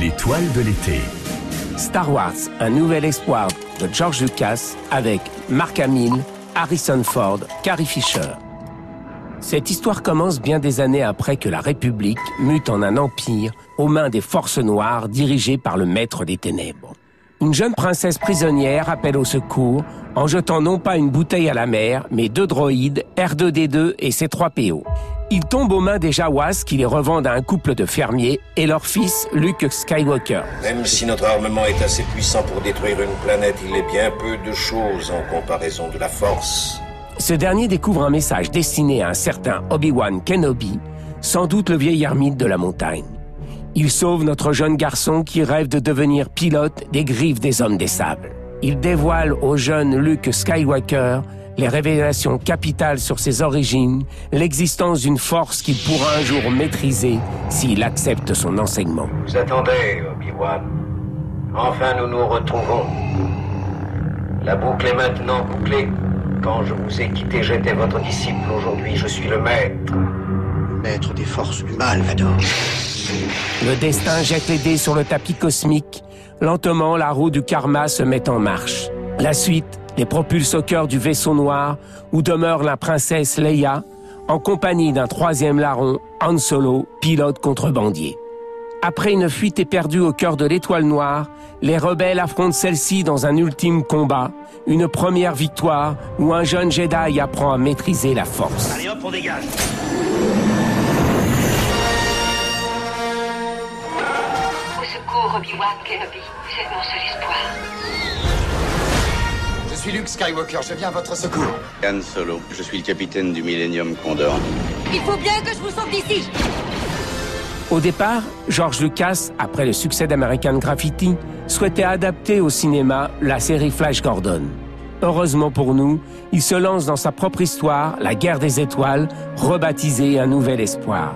L'étoile de l'été. Star Wars, un nouvel espoir de George Lucas avec Mark Hamill, Harrison Ford, Carrie Fisher. Cette histoire commence bien des années après que la République mute en un empire aux mains des forces noires dirigées par le maître des ténèbres. Une jeune princesse prisonnière appelle au secours en jetant non pas une bouteille à la mer, mais deux droïdes, R2D2 et C3PO. Ils tombent aux mains des Jawas qui les revendent à un couple de fermiers et leur fils, Luke Skywalker. Même si notre armement est assez puissant pour détruire une planète, il est bien peu de choses en comparaison de la force. Ce dernier découvre un message destiné à un certain Obi-Wan Kenobi, sans doute le vieil ermite de la montagne. Il sauve notre jeune garçon qui rêve de devenir pilote des griffes des hommes des sables. Il dévoile au jeune Luke Skywalker les révélations capitales sur ses origines, l'existence d'une force qu'il pourra un jour maîtriser s'il accepte son enseignement. Vous attendez, Obi-Wan. Enfin, nous nous retrouvons. La boucle est maintenant bouclée. Quand je vous ai quitté, j'étais votre disciple. Aujourd'hui, je suis le maître. Maître des forces du mal, Vador. Le destin jette les dés sur le tapis cosmique. Lentement, la roue du karma se met en marche. La suite les propulse au cœur du vaisseau noir où demeure la princesse Leia en compagnie d'un troisième larron, Han Solo, pilote contrebandier. Après une fuite éperdue au cœur de l'étoile noire, les rebelles affrontent celle-ci dans un ultime combat, une première victoire où un jeune Jedi apprend à maîtriser la force. Allez hop, on dégage Au secours, Obi-Wan Kenobi. Vous êtes mon seul espoir. Je suis Luke Skywalker, je viens à votre secours. Han Solo, je suis le capitaine du Millennium Condor. Il faut bien que je vous sauve d'ici. Au départ, George Lucas, après le succès d'American Graffiti, souhaitait adapter au cinéma la série Flash Gordon. Heureusement pour nous, il se lance dans sa propre histoire, La guerre des étoiles, rebaptisée Un nouvel espoir.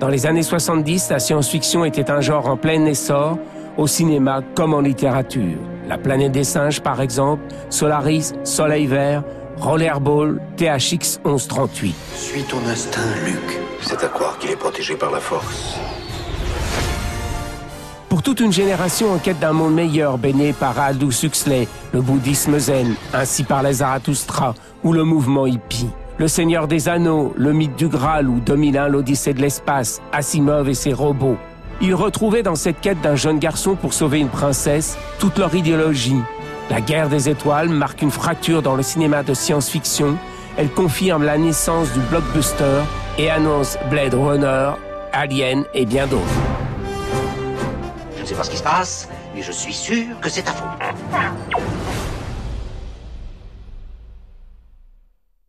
Dans les années 70, la science-fiction était un genre en plein essor, au cinéma comme en littérature. La planète des singes, par exemple, Solaris, Soleil vert, Rollerball, THX 1138. Suis ton instinct, Luke. C'est à croire qu'il est protégé par la force. Pour toute une génération en quête d'un monde meilleur, baigné par Aldous Huxley, le bouddhisme zen, ainsi par les Zarathustra ou le mouvement hippie. Le Seigneur des Anneaux, le mythe du Graal ou 2001, l'Odyssée de l'espace, Asimov et ses robots. Ils retrouvaient dans cette quête d'un jeune garçon pour sauver une princesse toute leur idéologie. La guerre des étoiles marque une fracture dans le cinéma de science-fiction. Elle confirme la naissance du blockbuster et annonce Blade Runner, Alien et bien d'autres. Je ne sais pas ce qui se passe, mais je suis sûr que c'est ta faute.